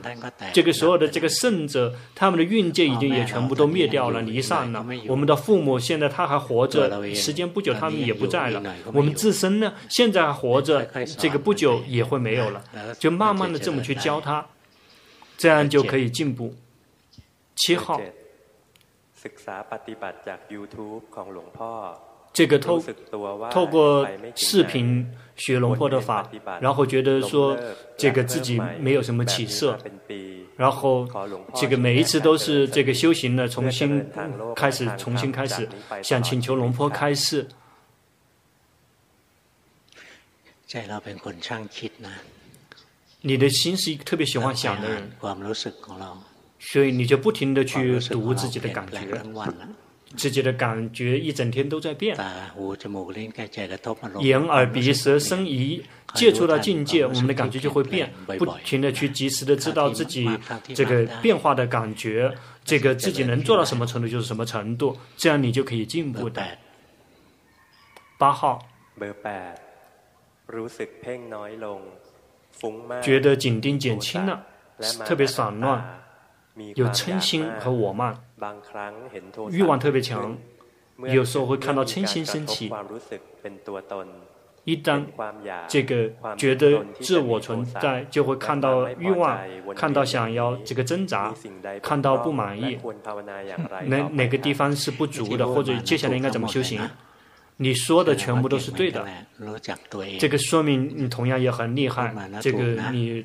这个所有的这个圣者，他们的运界已经也全部都灭掉了，离散了。我们的父母现在他还活着，时间不久他们也不在了。我们自身呢，现在还活着，这个不久也会没有了，就慢慢的这么去教他。这样就可以进步。七号，这个透透过视频学龙坡的法，然后觉得说这个自己没有什么起色，然后这个每一次都是这个修行呢，重新开始，重新开始，想请求龙坡开示。你的心是一个特别喜欢想的人，所以你就不停的去读自己的感觉，自己的感觉一整天都在变。眼耳鼻舌身意接触到境界，我们的感觉就会变，不停的去及时的知道自己这个变化的感觉，这个自己能做到什么程度就是什么程度，这样你就可以进步的。八号。觉得紧盯减轻了，特别散乱，有嗔心和我慢，欲望特别强，有时候会看到嗔心升起。一旦这个觉得自我存在，就会看到欲望，看到想要这个挣扎，看到不满意，哪哪个地方是不足的，或者接下来应该怎么修行？你说的全部都是对的，这个说明你同样也很厉害。这个你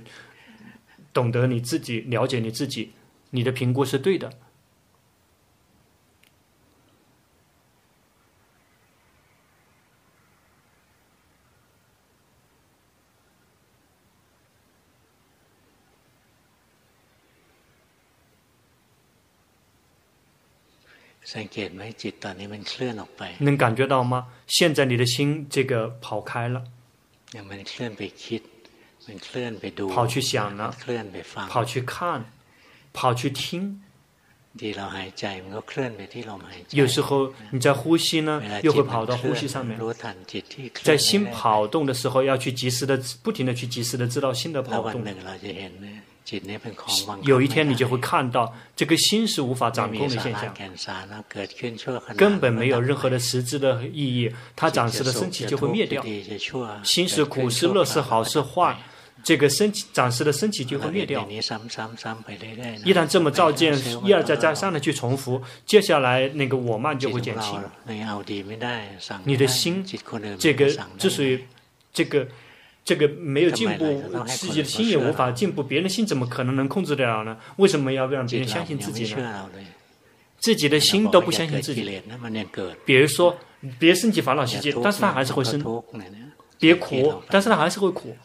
懂得你自己，了解你自己，你的评估是对的。能感觉到吗？现在你的心这个跑开了，跑去想了，跑去看，跑去听。有时候你在呼吸呢，又会跑到呼吸上面。在心跑动的时候，要去及时的、不停的去及时的知道心的跑动。有一天你就会看到，这个心是无法掌控的现象，根本没有任何的实质的意义。它暂时的升起就会灭掉。心是苦是乐是好是坏，这个升起暂时的升起就会灭掉。一旦这么照见，一而再再三的去重复，接下来那个我慢就会减轻。你的心，这个之所以这个。这个没有进步，自己的心也无法进步，别人的心怎么可能能控制得了呢？为什么要让别人相信自己呢？自己的心都不相信自己。比如说，别升起烦恼习气，但是他还是会生；别苦，但是他还是会苦。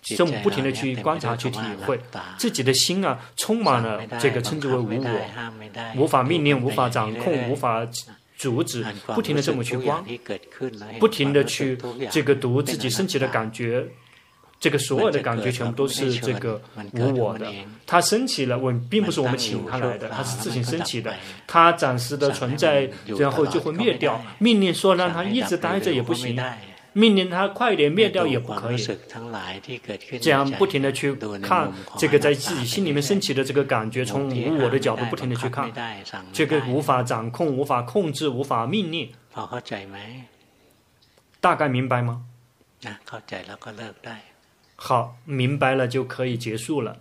这么不停的去观察、去体会，自己的心啊，充满了这个称之为无我，无法命令、无法掌控、无法。阻止，不停的这么去观，不停的去这个读自己升起的感觉，这个所有的感觉全部都是这个无我的。它升起了，我并不是我们请它来的，它是自行升起的。它暂时的存在，然后就会灭掉。命令说让它一直待着也不行。命令他快点灭掉也不可以，这样不停的去看这个在自己心里面升起的这个感觉，从无我的角度不停的去看，这个无法掌控、无法控制、无法命令。大概明白吗？好，明白了就可以结束了。